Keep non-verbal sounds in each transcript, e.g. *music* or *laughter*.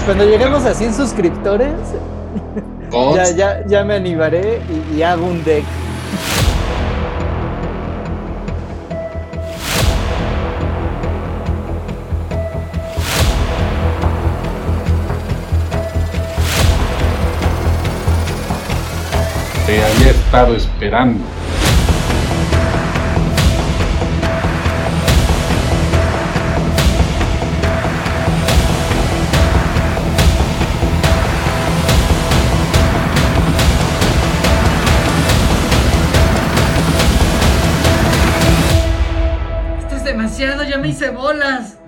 Cuando lleguemos a 100 suscriptores, ya, ya, ya me animaré y, y hago un deck. Te había estado esperando. Bolas.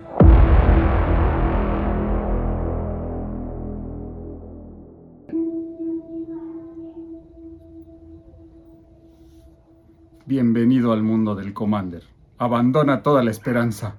Bienvenido al mundo del Commander. Abandona toda la esperanza.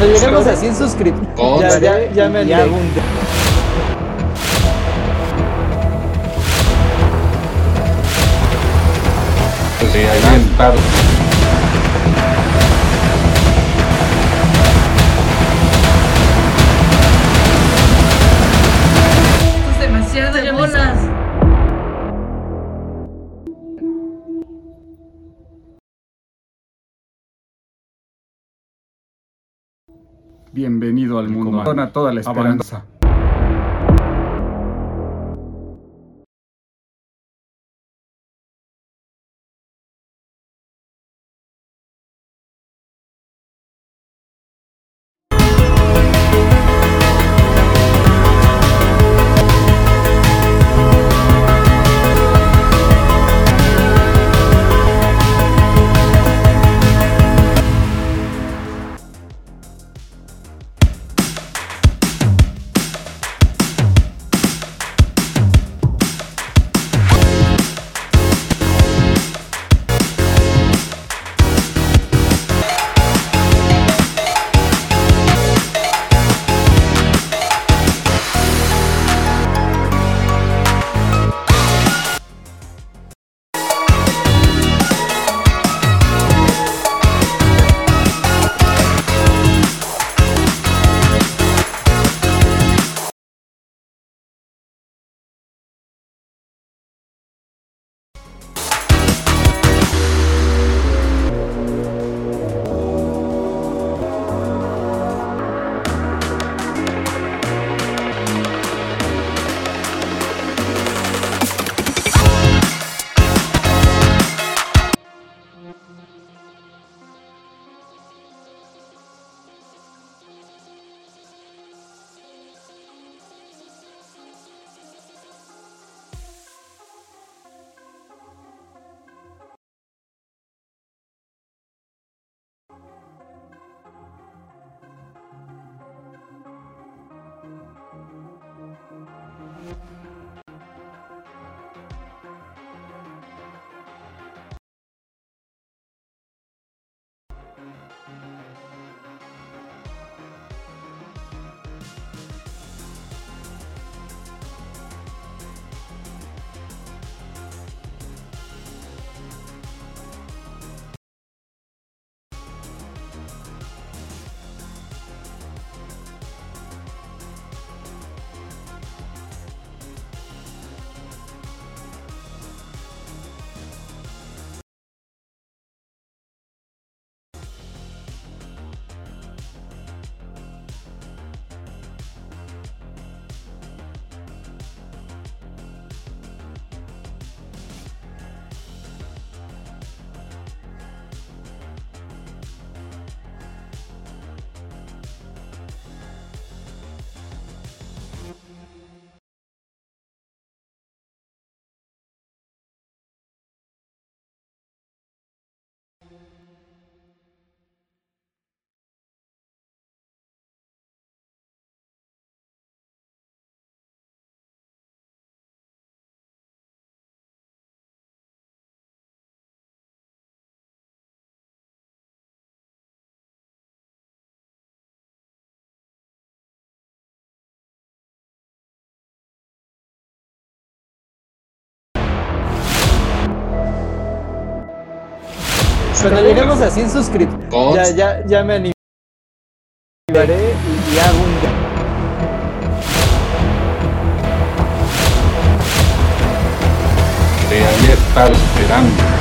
Cuando lleguemos a 100 suscriptores, ya, ya, ya me hago un deck. Te había Bienvenido al mundo. Abandona toda la esperanza. Cuando lleguemos a 100 suscriptores, ya, ya, ya me animaré y, y hago un... Te había estado esperando.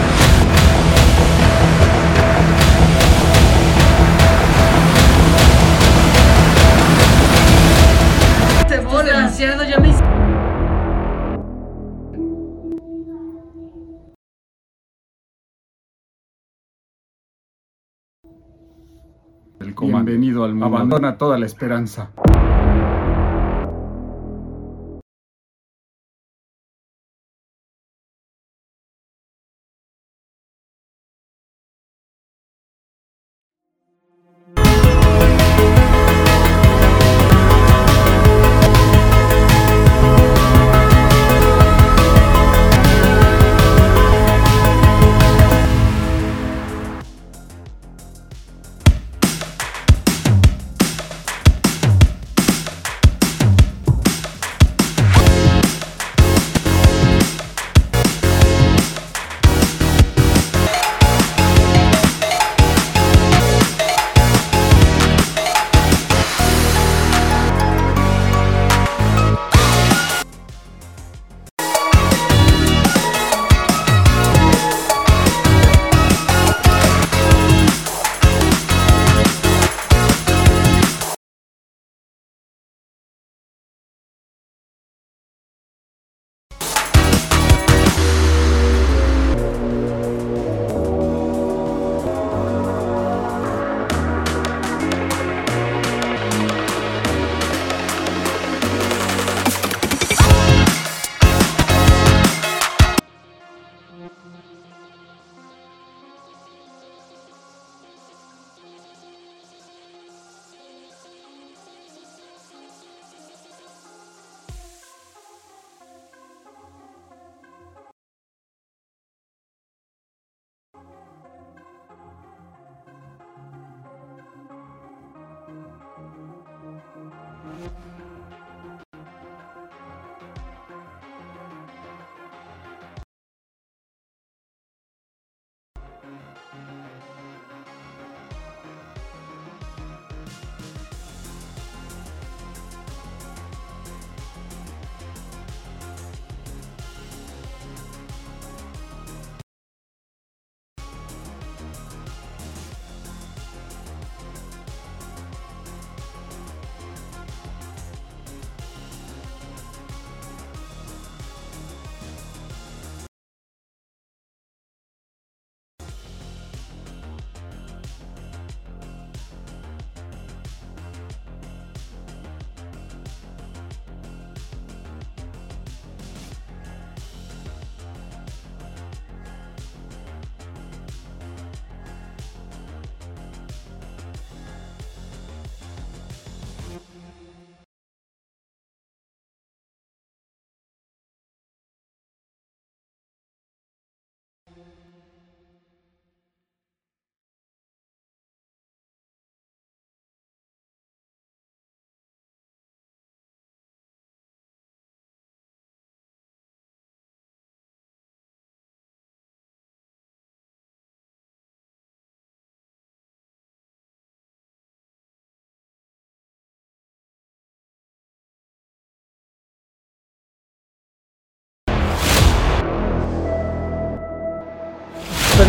Bienvenido al mundo. Abandona toda la esperanza.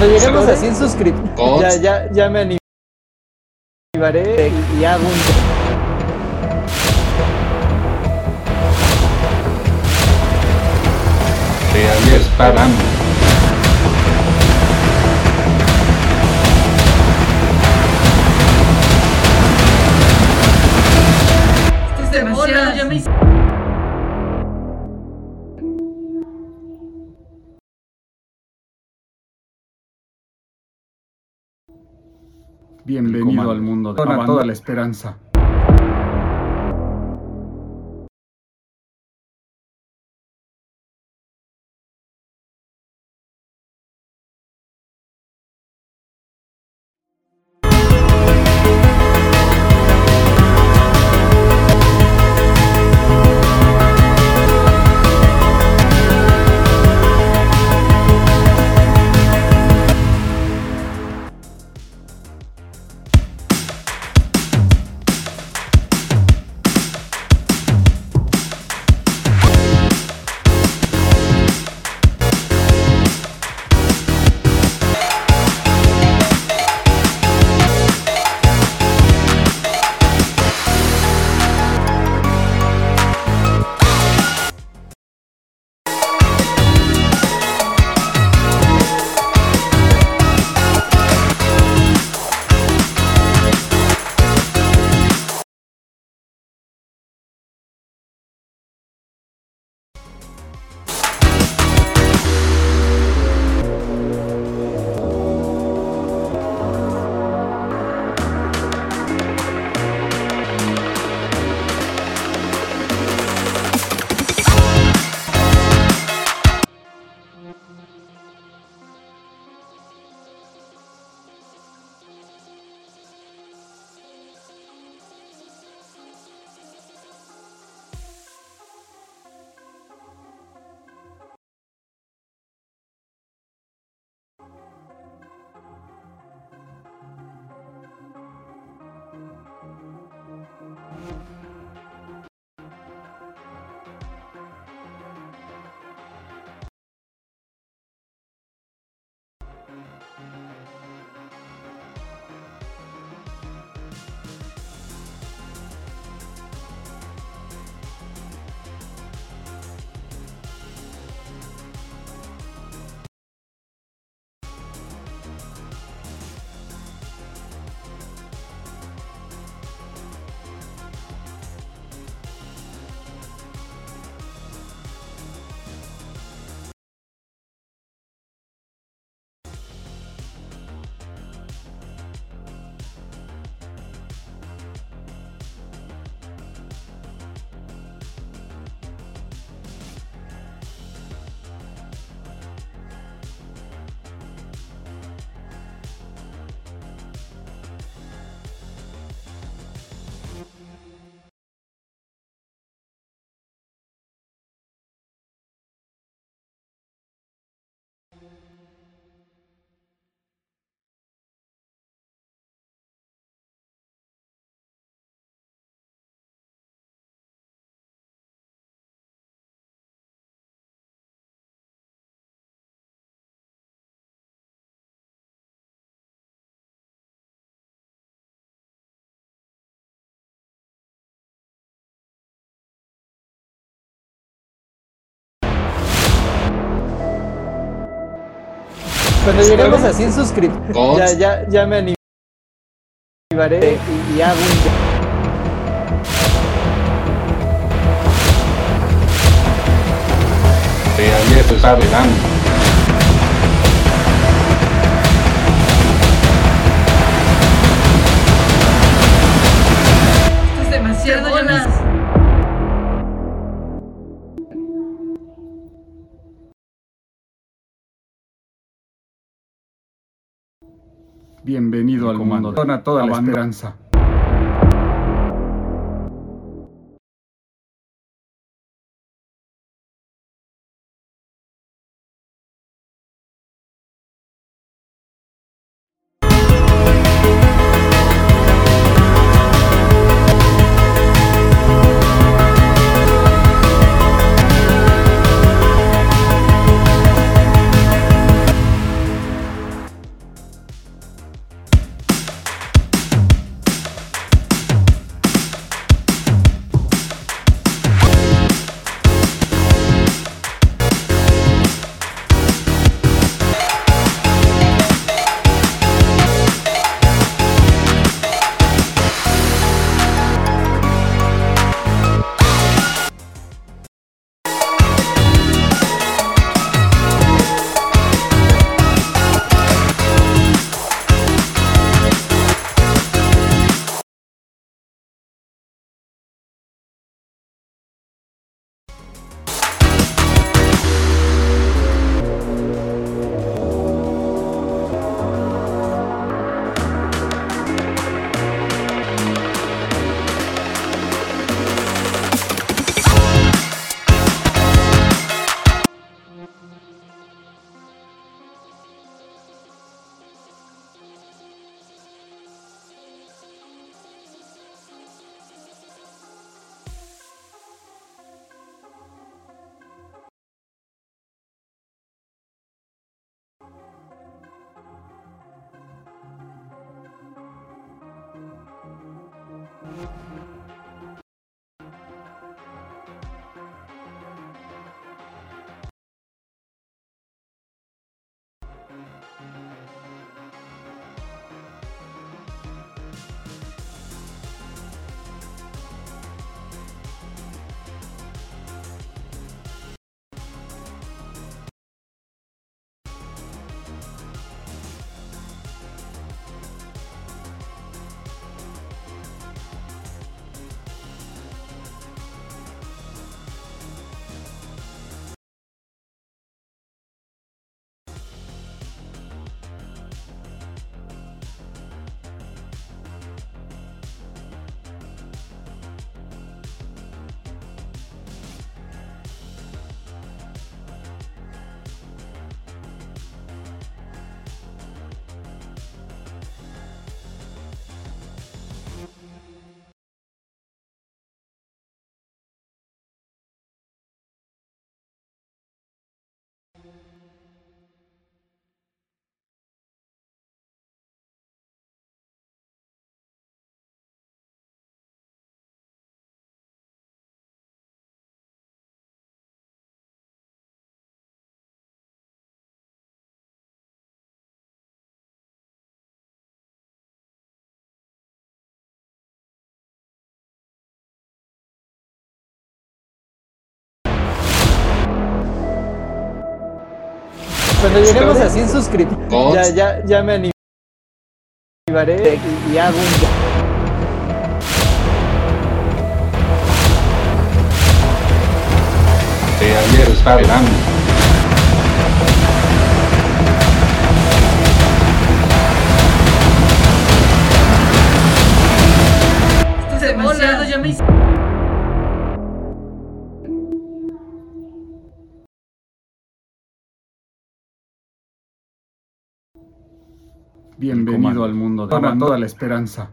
Cuando lleguemos a 100 suscriptores, ya, ya, ya me animaré y, y hago un... Te había esperando. Bienvenido al mundo de toda la esperanza. Cuando lleguemos a 100 suscriptores, ya, ya, ya me animaré y, y hago un... Realmente está velando. Esto Bienvenido al mundo. Abandona toda la esperanza. Cuando lleguemos a 100 suscriptores, ya, ya, ya me animaré y, y hago un... Realmente está velando. Esto es demasiado, ya me hice- Bienvenido al mundo. Abandona toda la esperanza.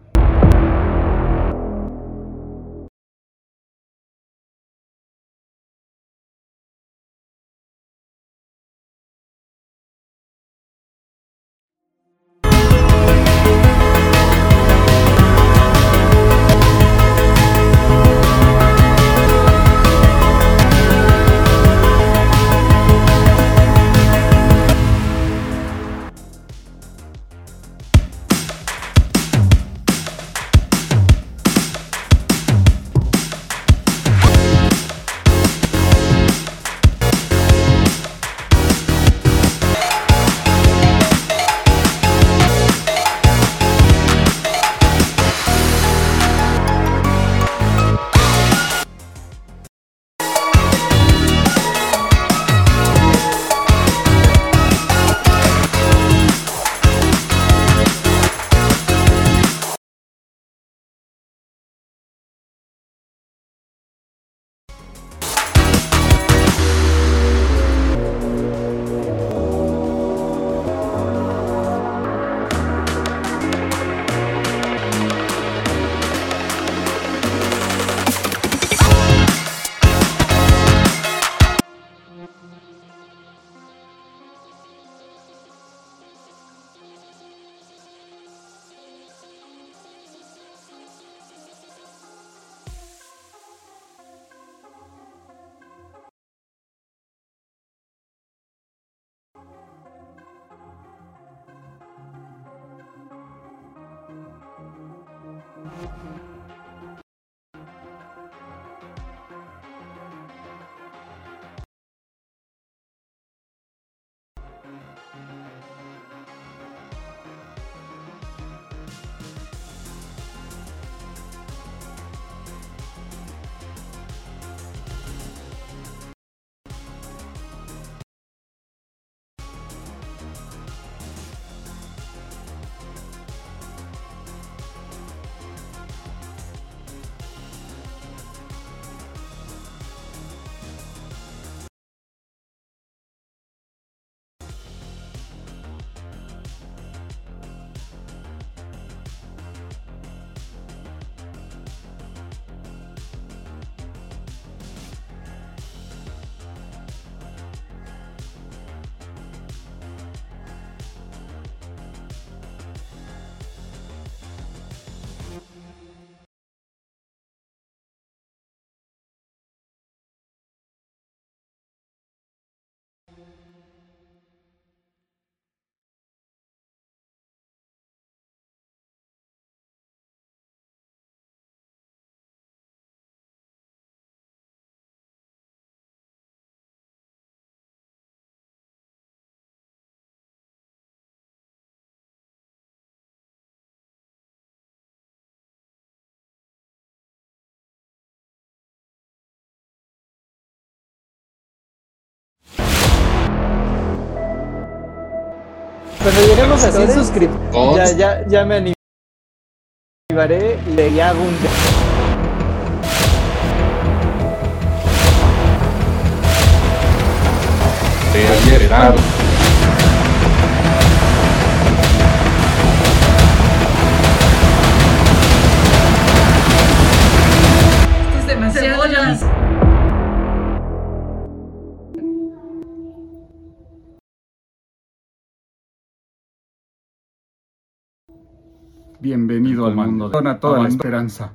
Cuando lleguemos a 100 suscriptores, ya, ya, ya me animaré y le hago un... Te has Bienvenido al mundo. Dona toda la esperanza.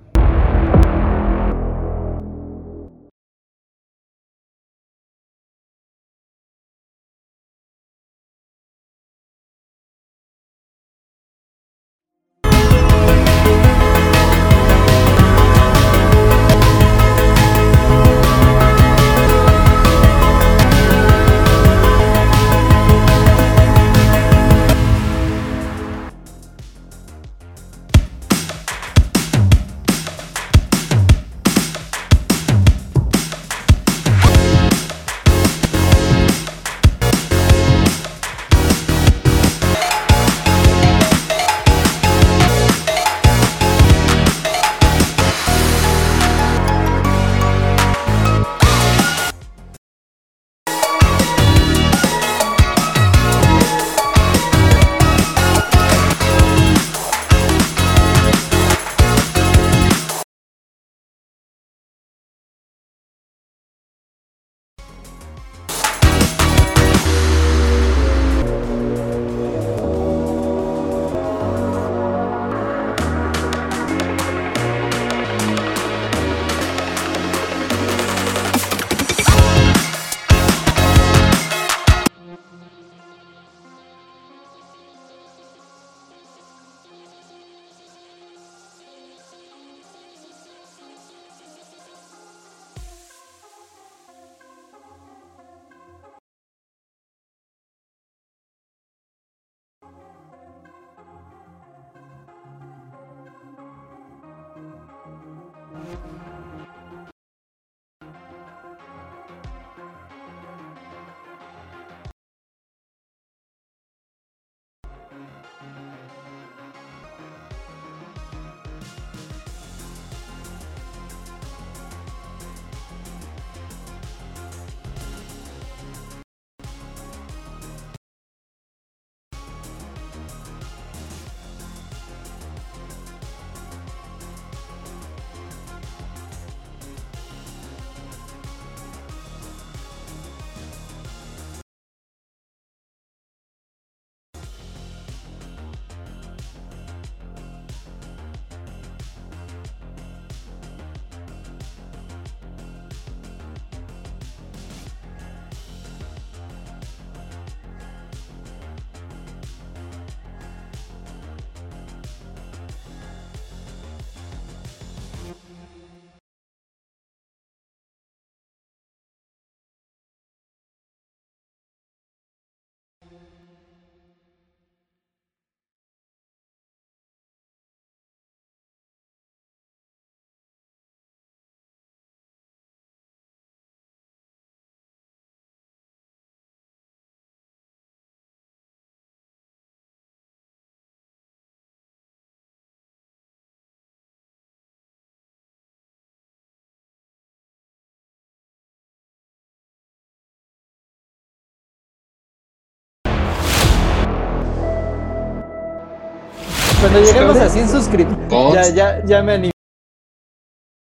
Cuando lleguemos a 100 suscriptores, ya, ya, ya me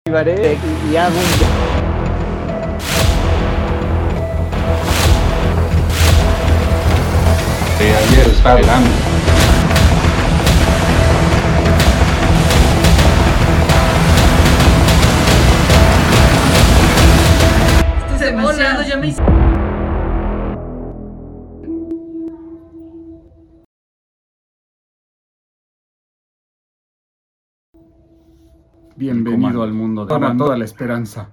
animaré y, y hago un... Te has esperando. Bienvenido al mundo. Dona toda la esperanza.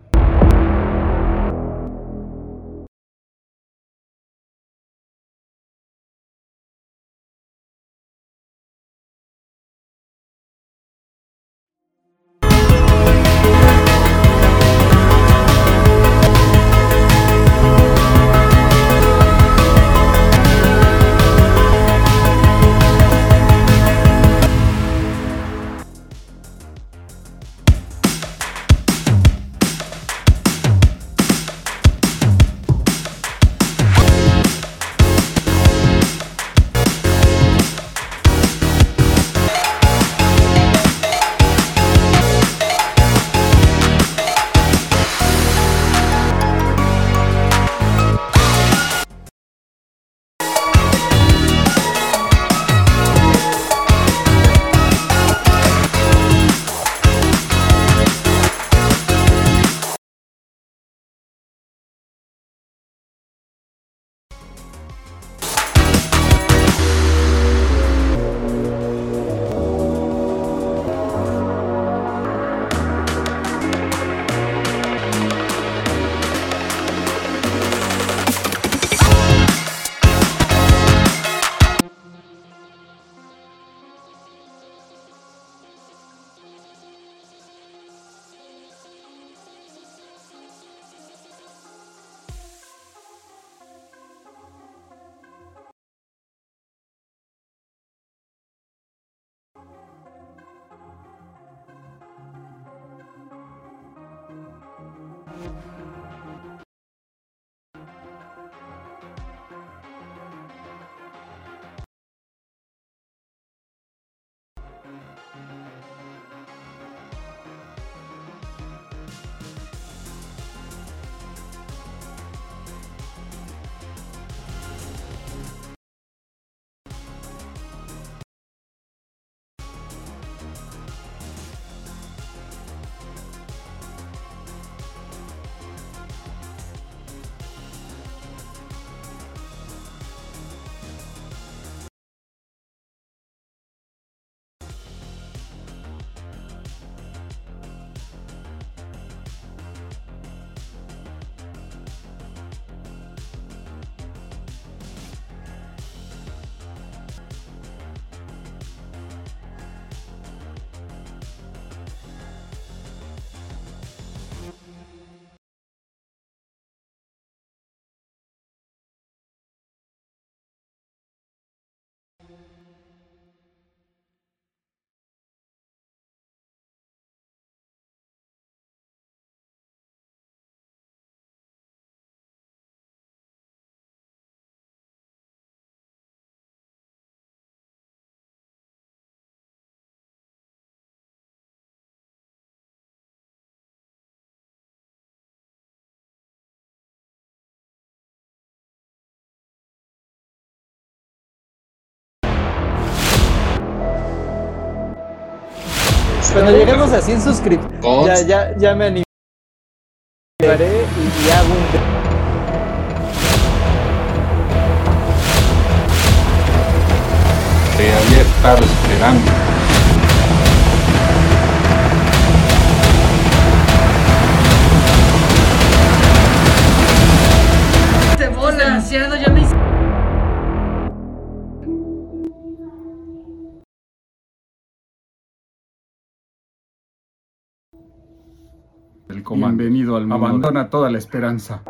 Cuando lleguemos a 100 suscriptores, ya, ya, ya me animaré y, y hago un... Te había estado esperando. Comando. Bienvenido al mundo. Abandona toda la esperanza.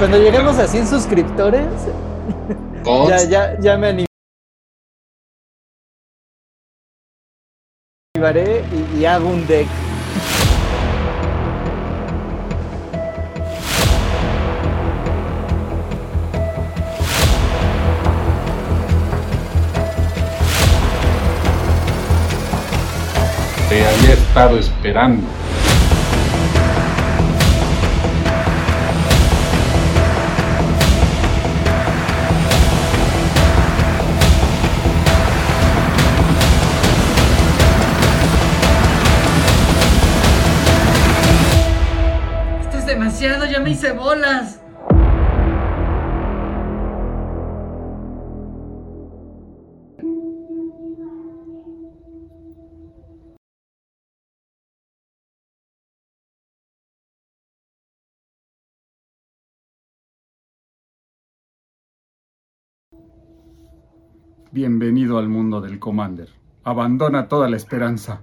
Cuando lleguemos a 100 suscriptores, *laughs* ya, ya, ya me animaré y, y hago un deck. Te había estado esperando. Ya me hice bolas. Bienvenido al mundo del Commander. Abandona toda la esperanza.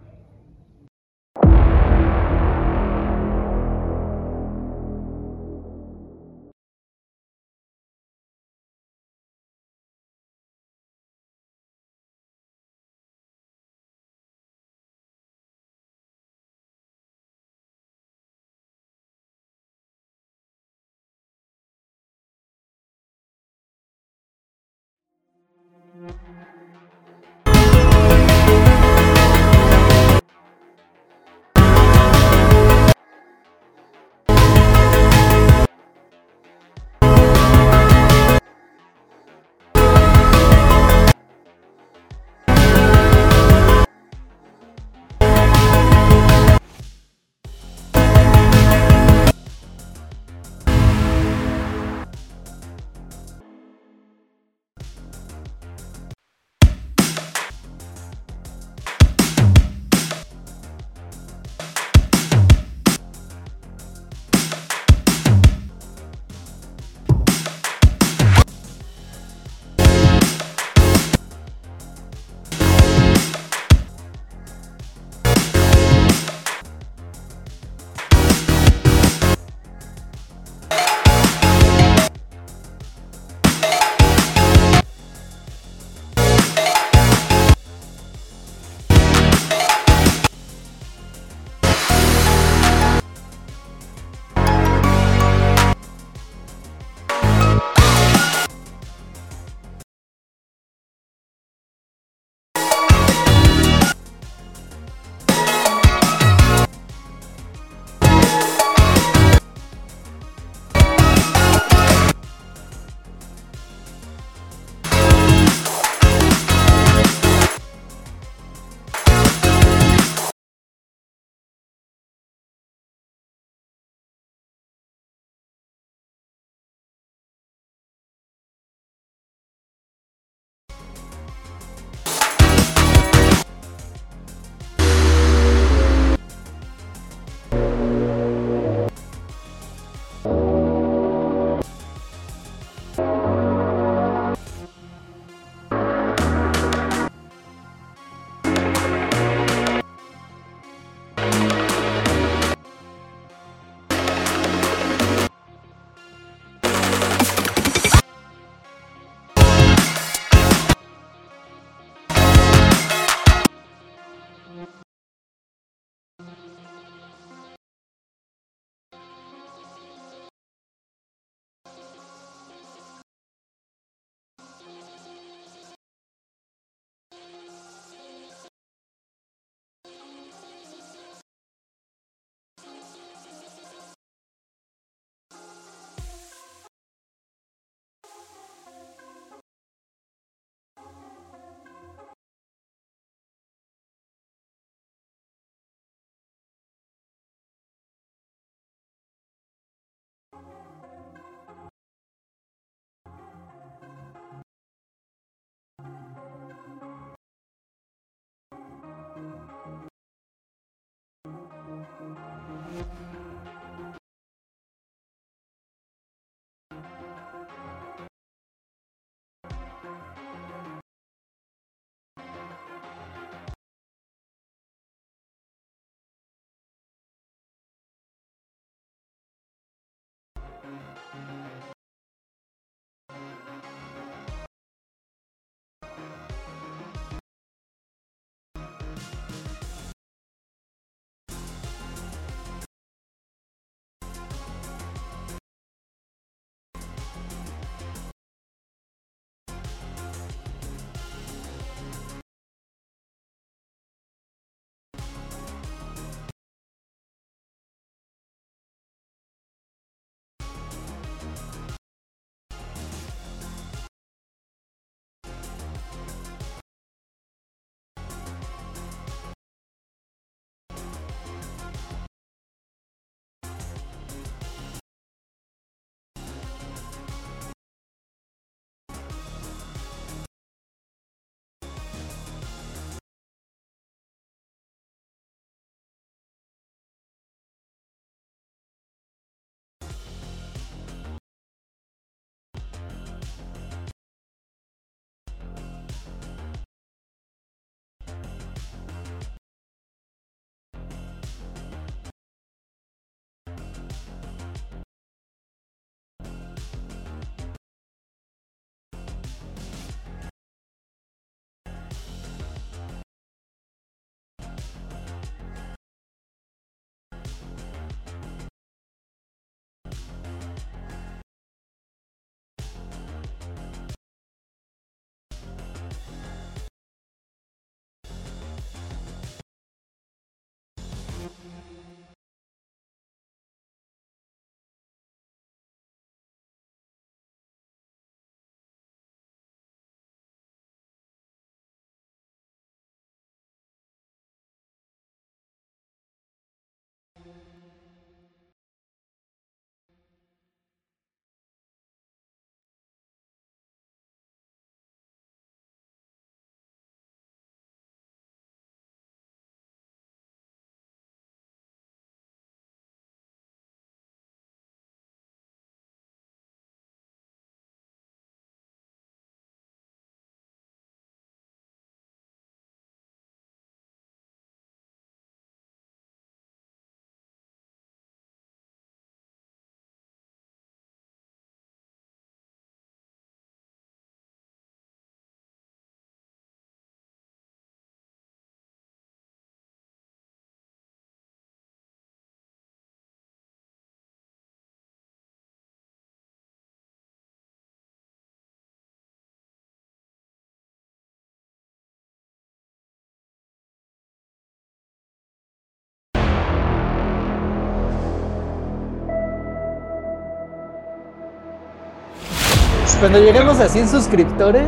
Cuando lleguemos a 100 suscriptores,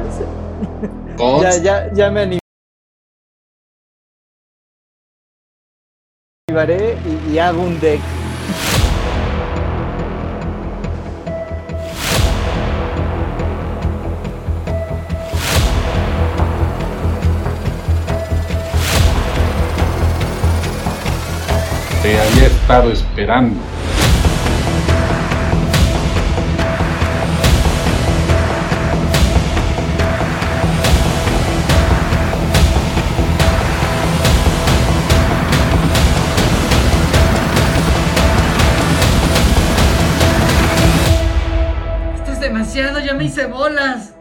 ya, ya, ya me animaré y, y hago un deck. Te había estado esperando. Me hice bolas.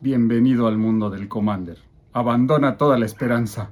Bienvenido al mundo del Commander. Abandona toda la esperanza.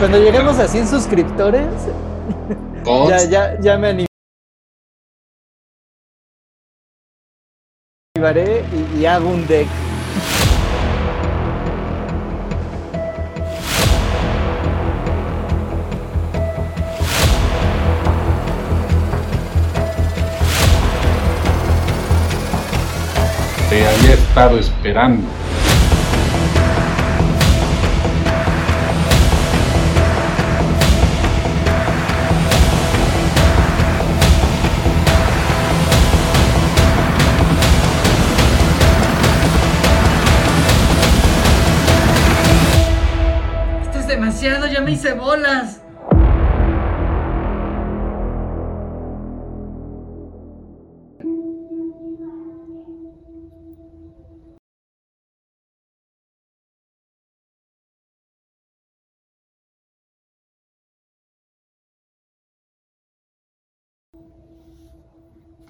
Cuando lleguemos a 100 suscriptores, ya, ya, ya me animaré y, y hago un deck. Te había estado esperando.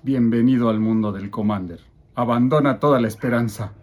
Bienvenido al mundo del Commander. Abandona toda la esperanza.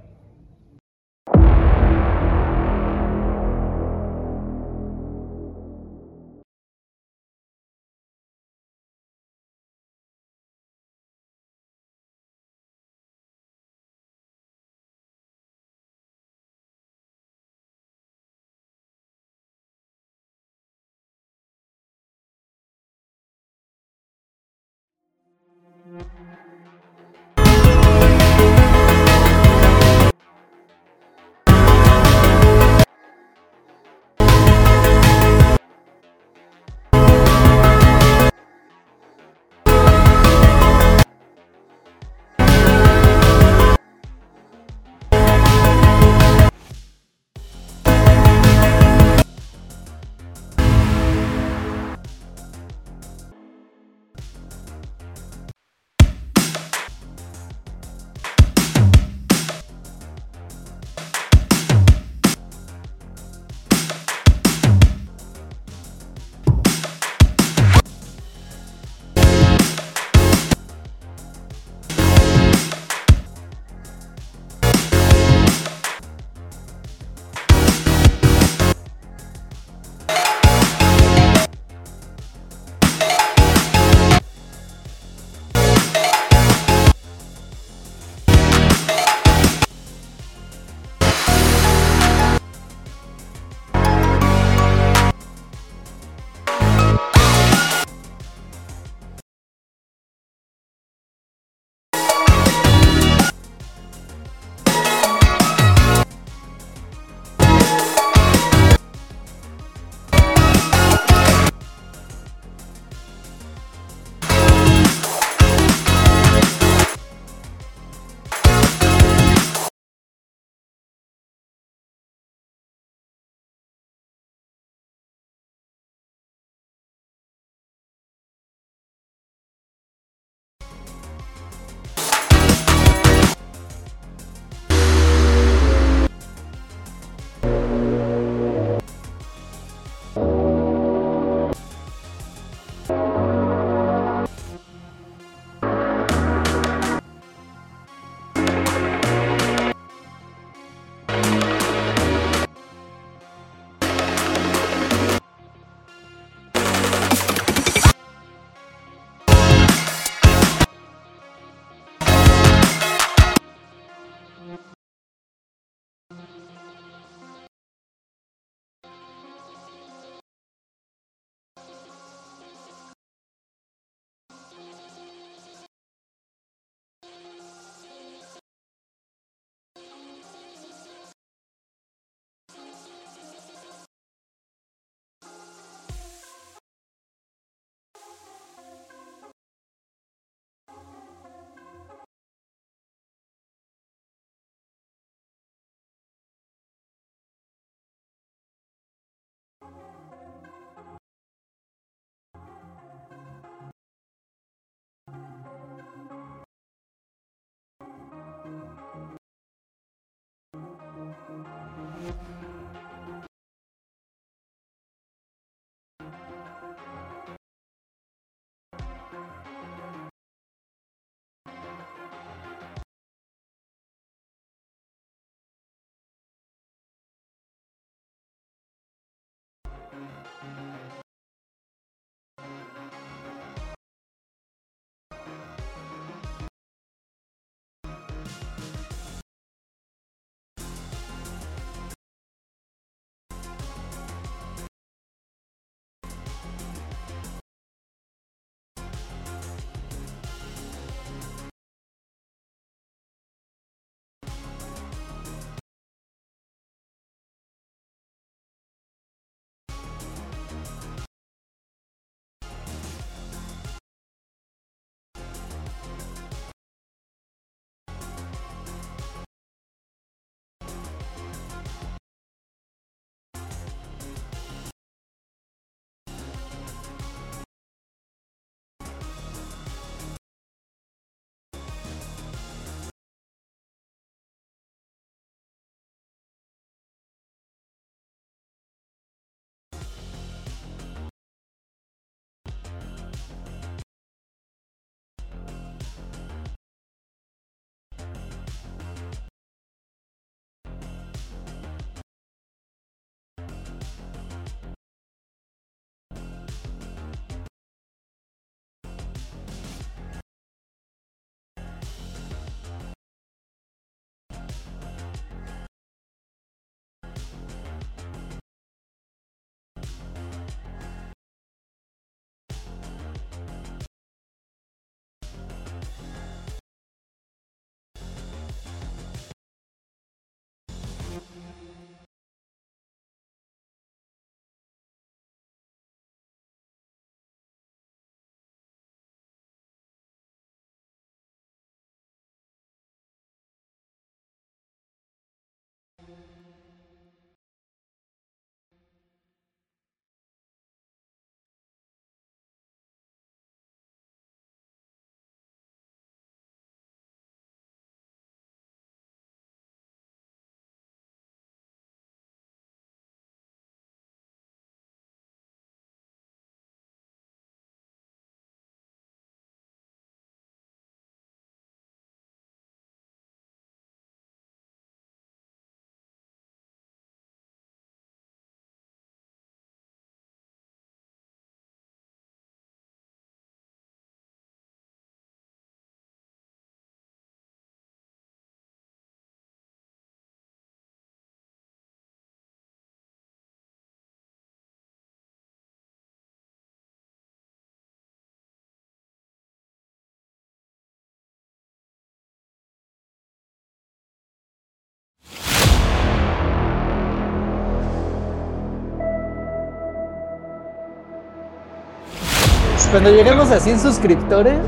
Cuando lleguemos a 100 suscriptores,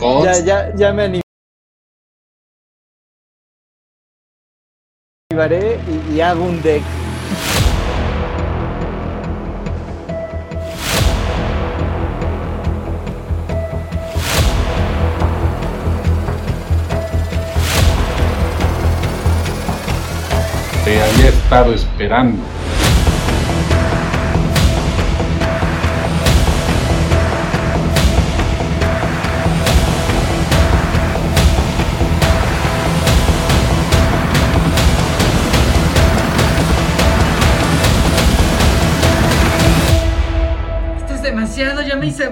*laughs* ya, ya, ya me animaré y, y hago un deck. Te había estado esperando. Hice.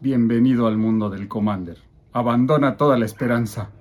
Bienvenido al mundo del Commander. Abandona toda la esperanza.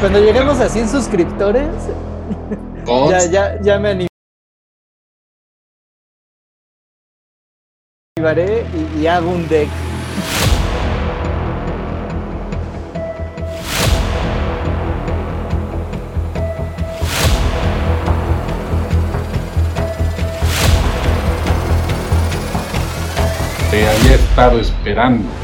Cuando lleguemos a 100 suscriptores, ya, ya, ya me animaré y, y hago un deck. Te había estado esperando.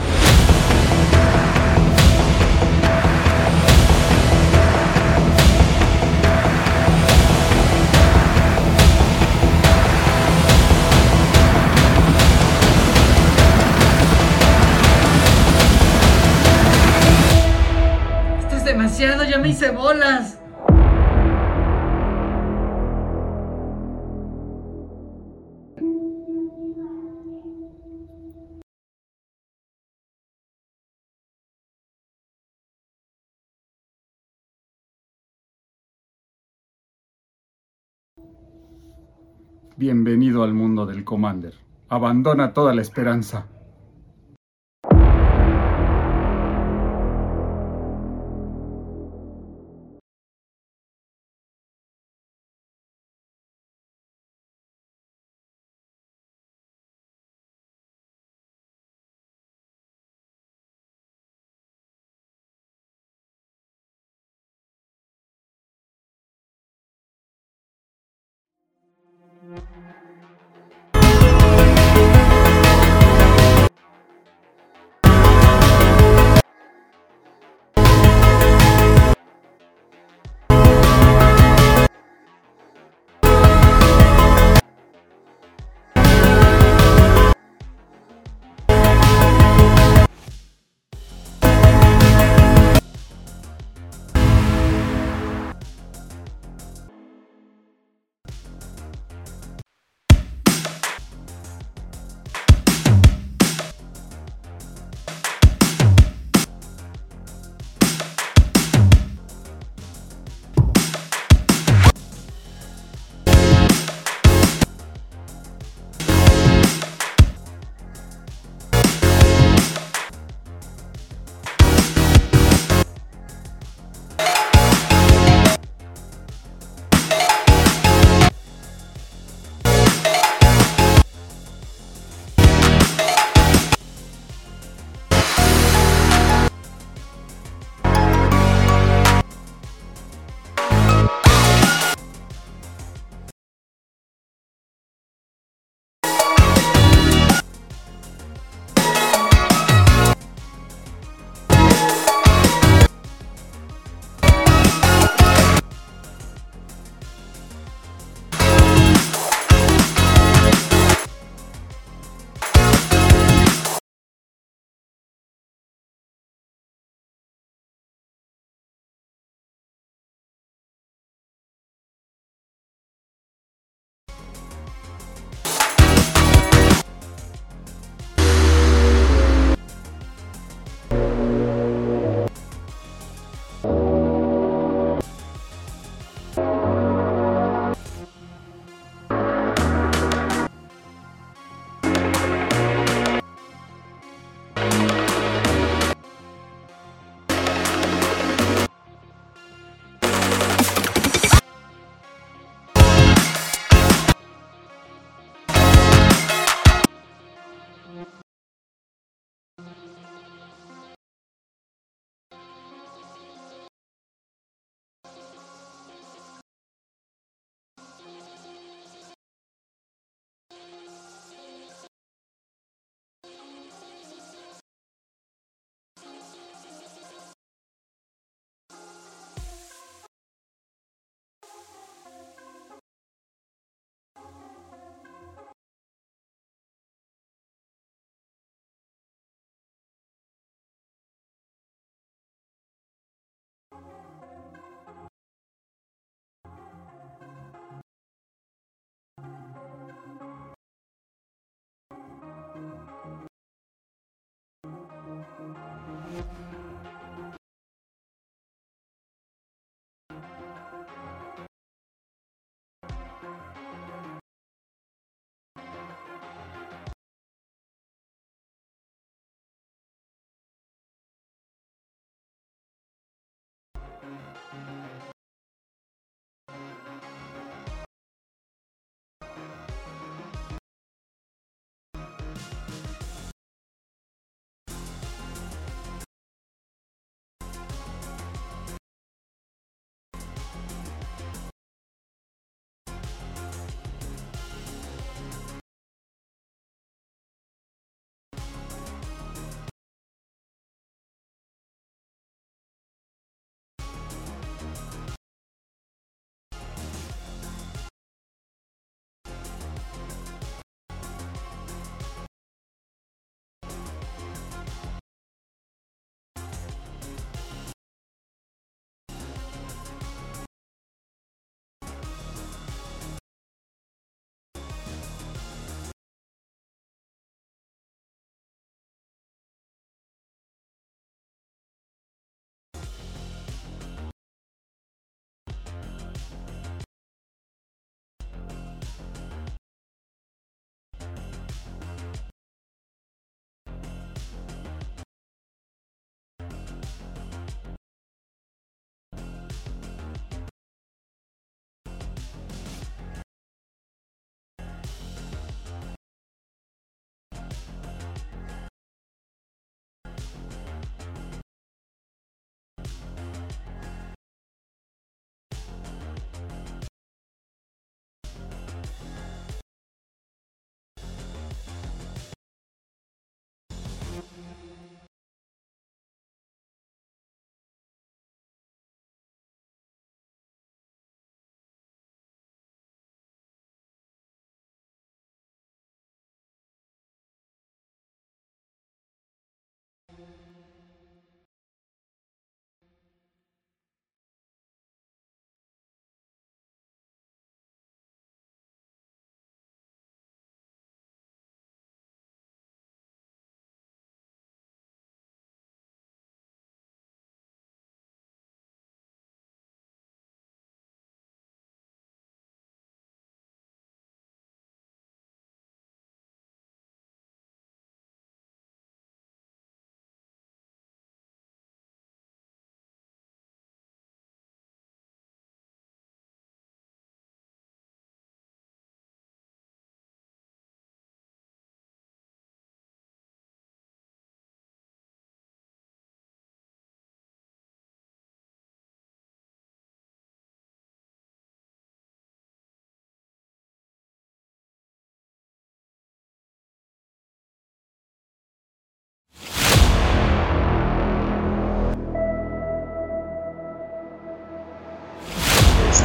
Bienvenido al mundo del Commander. Abandona toda la esperanza.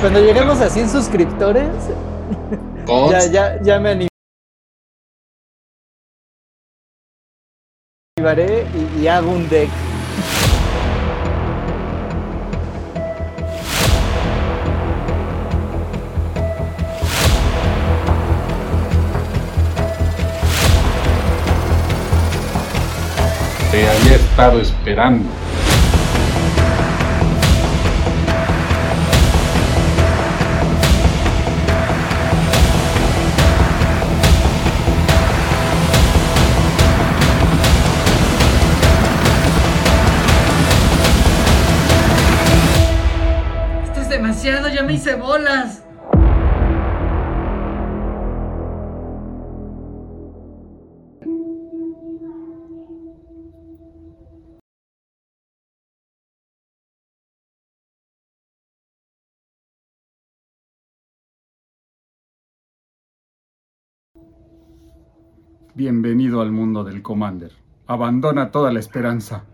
Cuando lleguemos a 100 suscriptores, *laughs* ya, ya, ya me animaré y, y hago un deck. Te había estado esperando. Hice bolas. Bienvenido al mundo del Commander. Abandona toda la esperanza.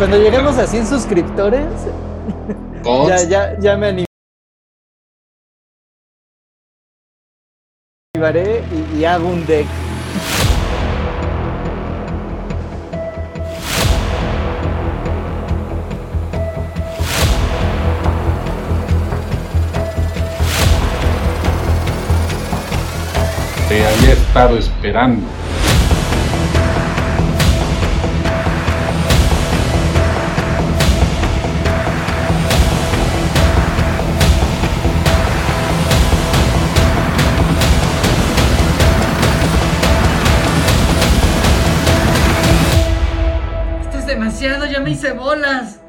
Cuando lleguemos a 100 suscriptores, ya, ya, ya me animaré y, y hago un deck. Te había estado esperando. Hice bolas.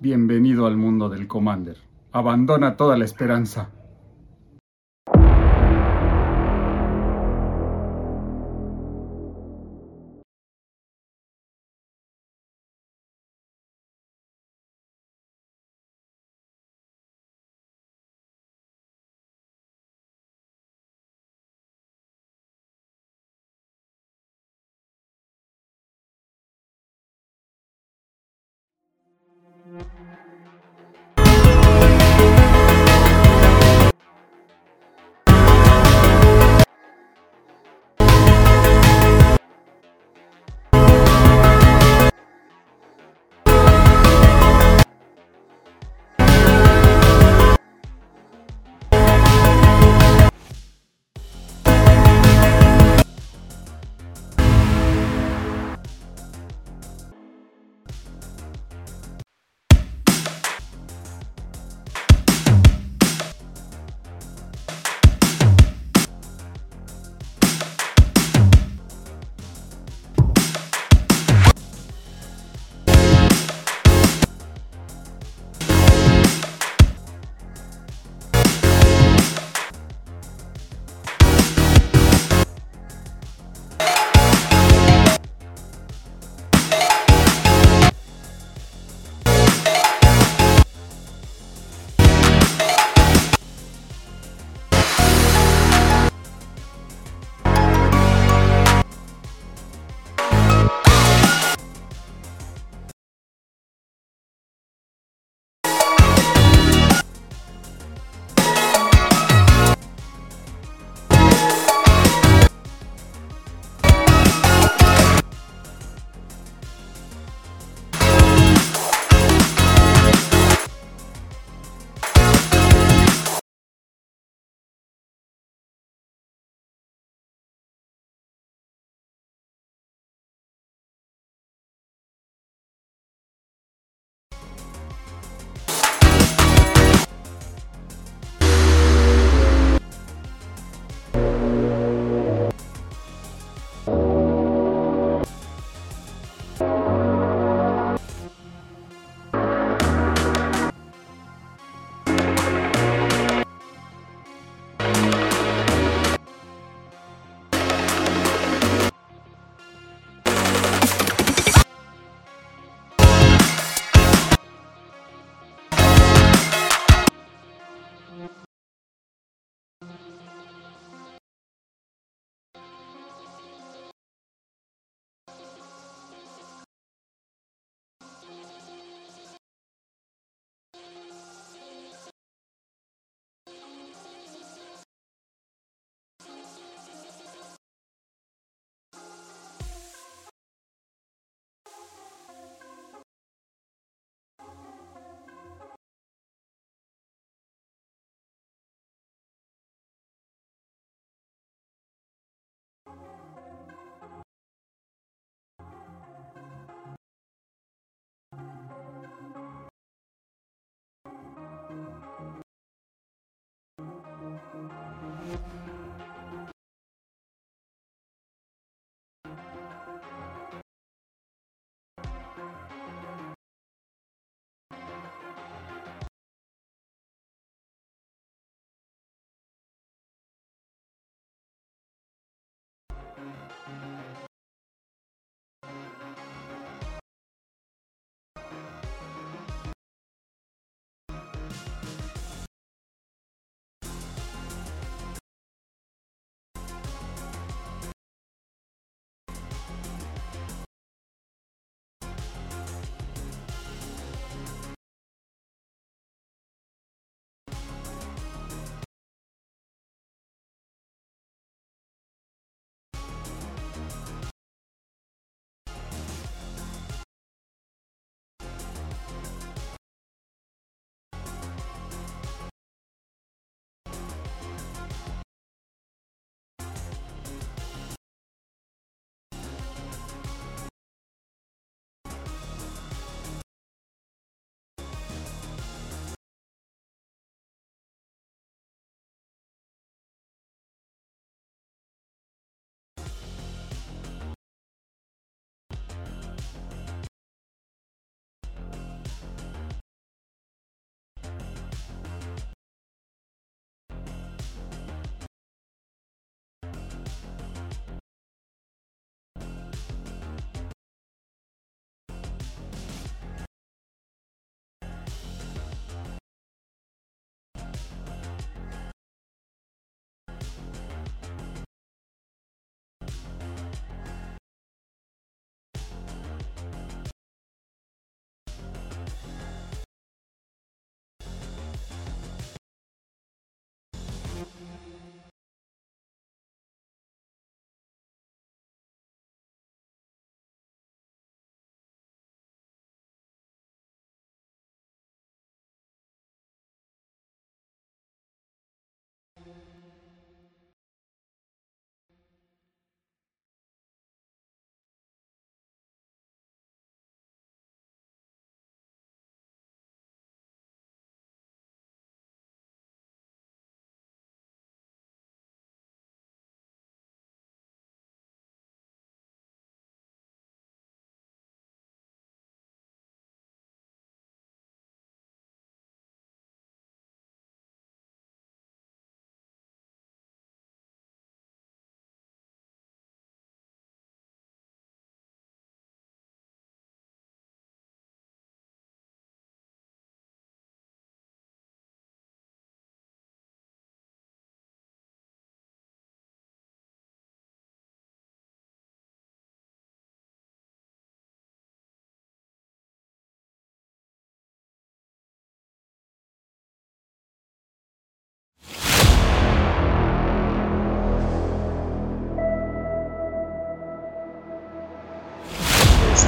Bienvenido al mundo del Commander. Abandona toda la esperanza.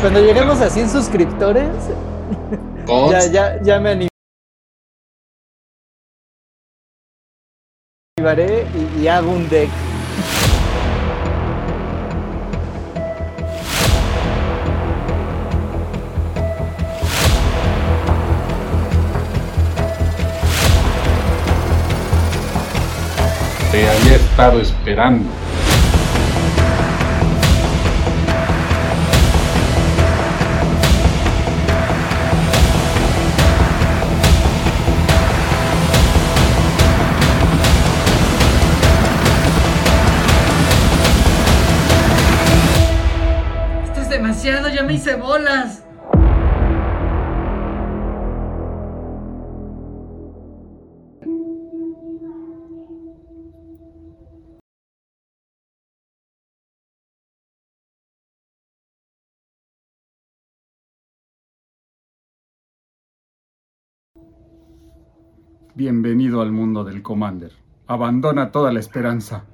Cuando lleguemos a 100 suscriptores, ya, ya, ya me animaré y, y hago un deck. Te había estado esperando. Me hice bolas. Bienvenido al mundo del Commander. Abandona toda la esperanza.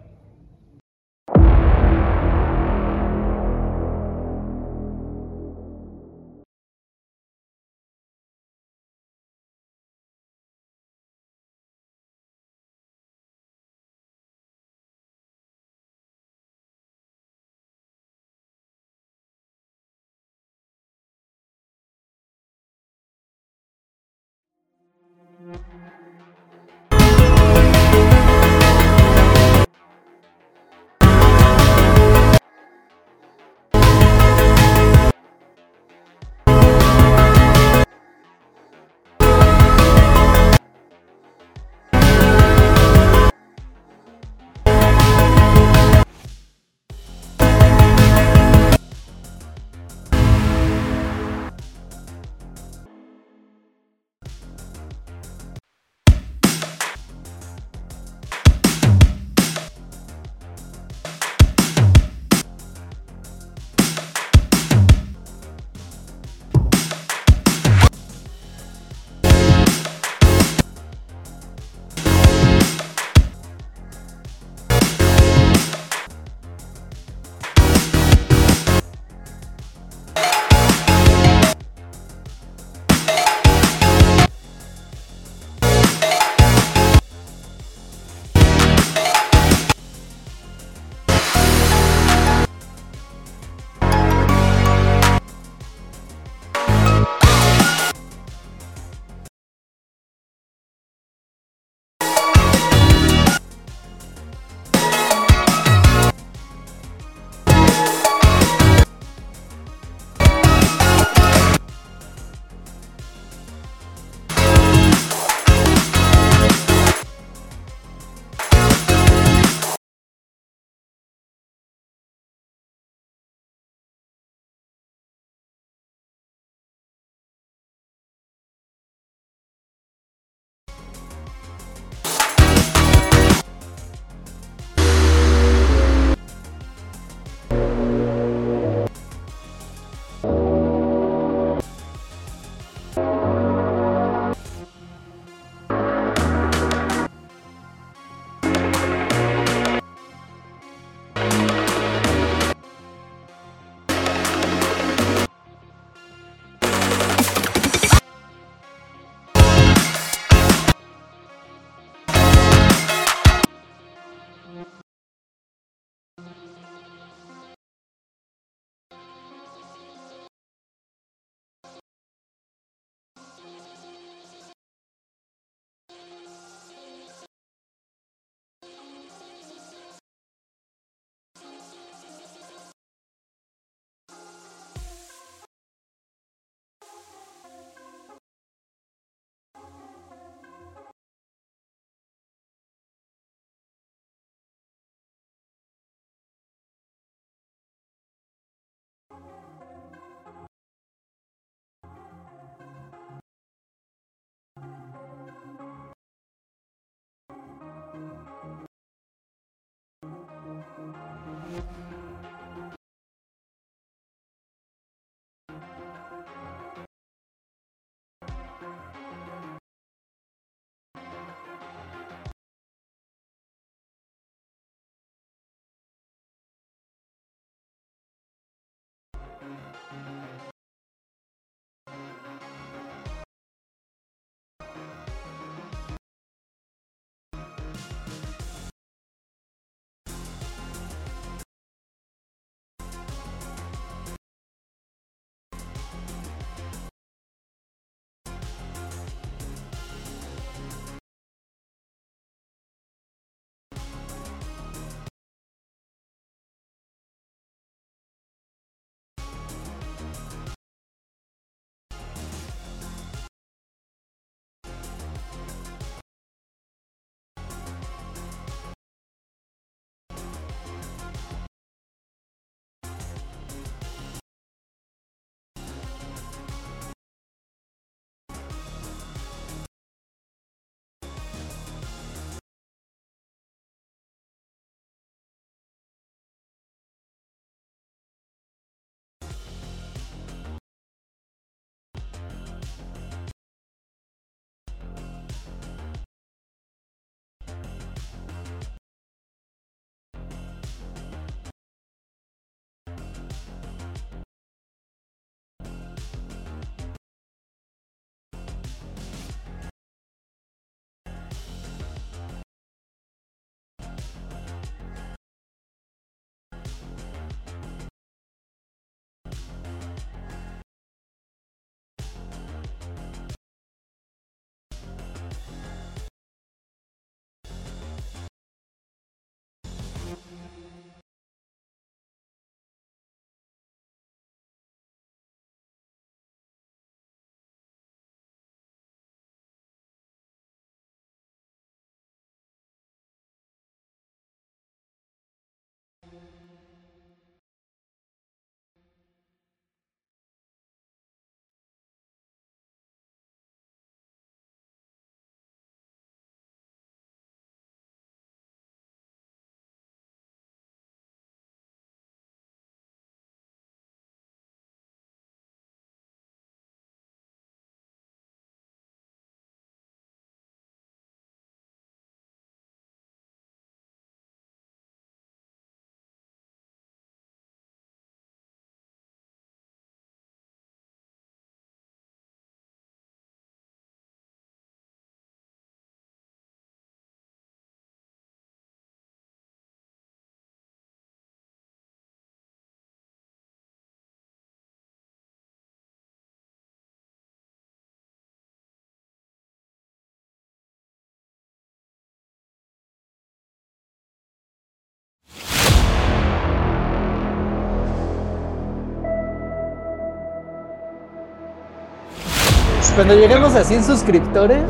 Cuando lleguemos a 100 suscriptores,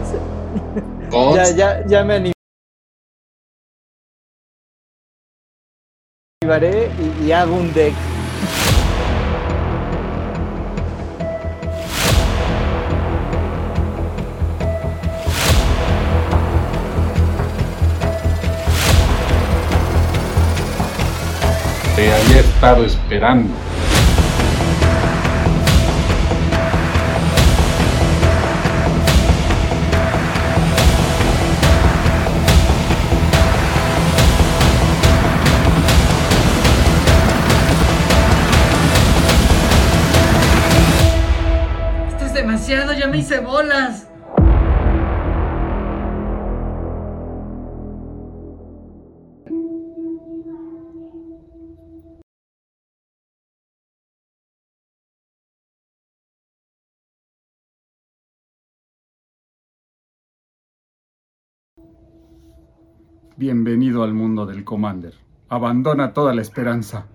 *laughs* ya, ya, ya me animaré y, y hago un deck. Te había estado esperando. Hice bolas. Bienvenido al mundo del Commander. Abandona toda la esperanza.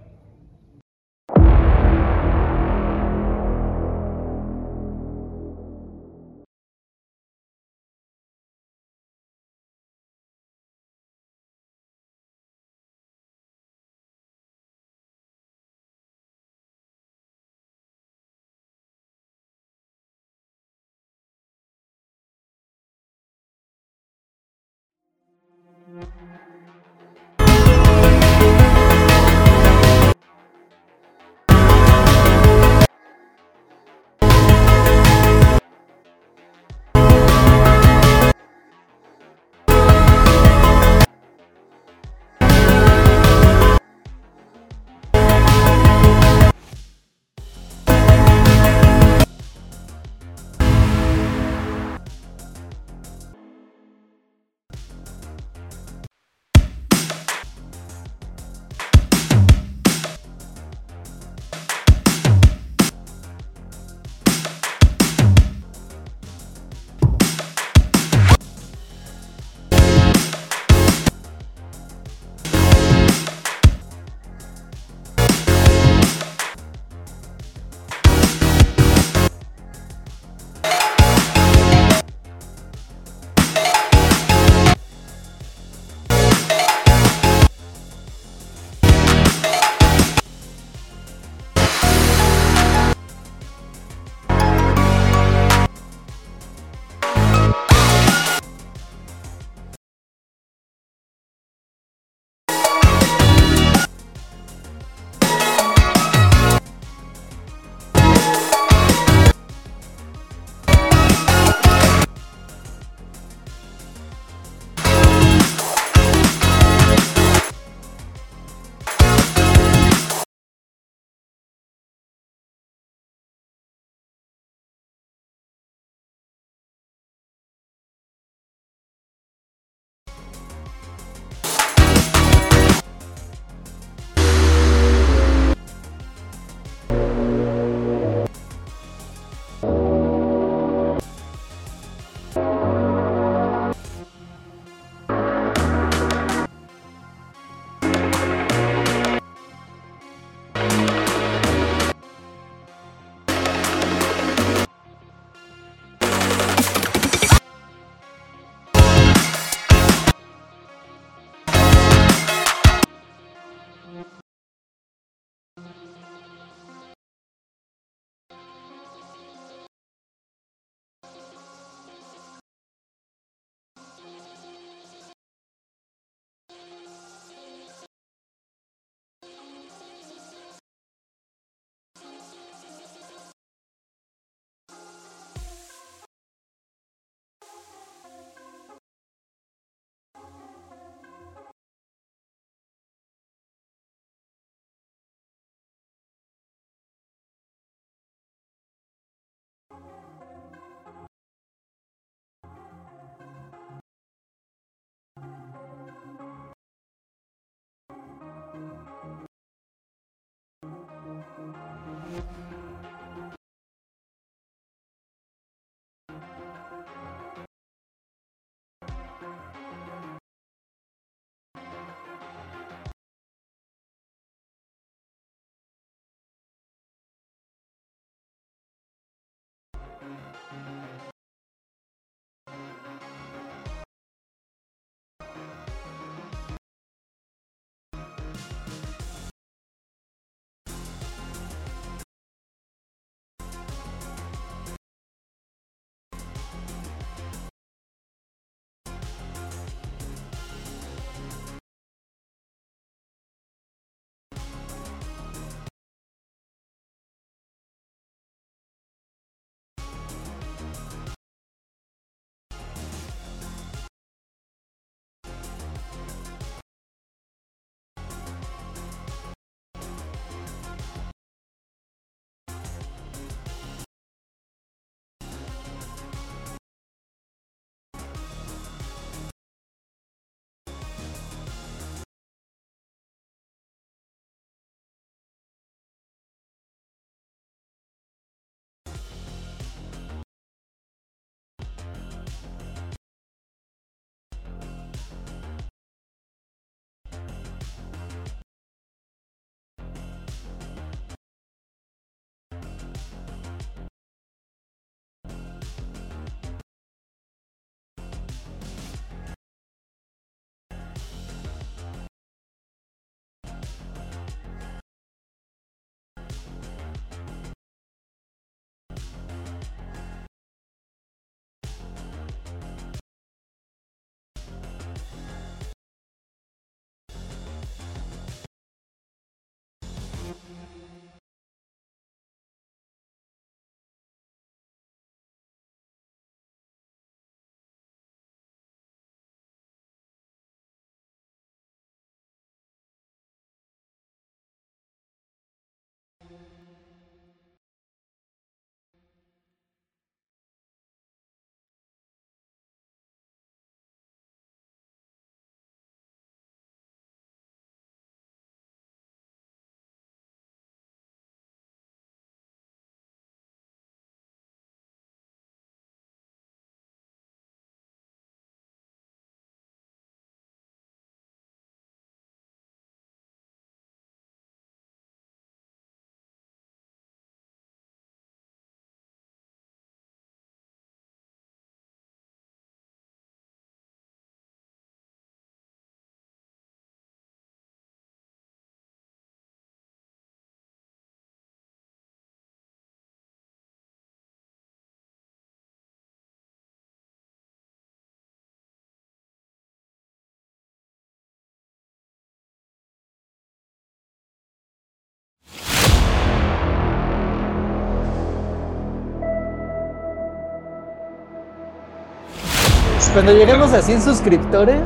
Cuando lleguemos a 100 suscriptores,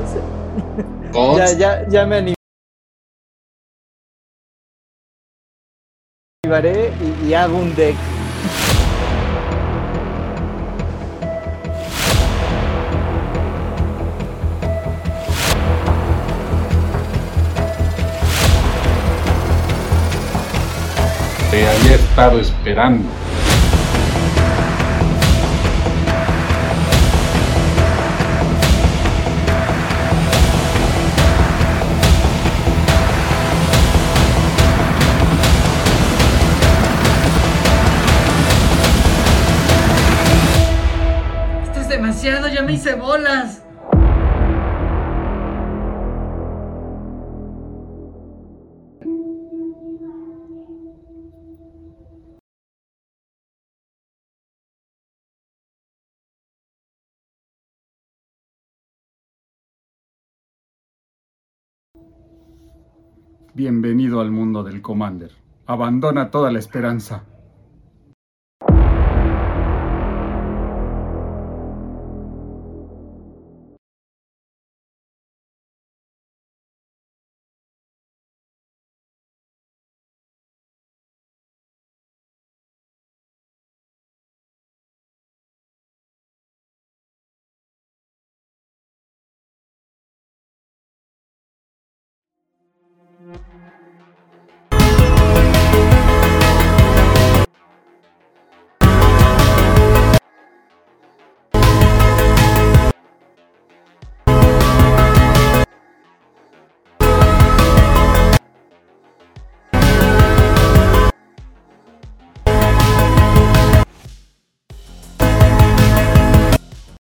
ya, ya, ya me animaré y, y hago un deck. Te había estado esperando. Me hice bolas. Bienvenido al mundo del Commander. Abandona toda la esperanza.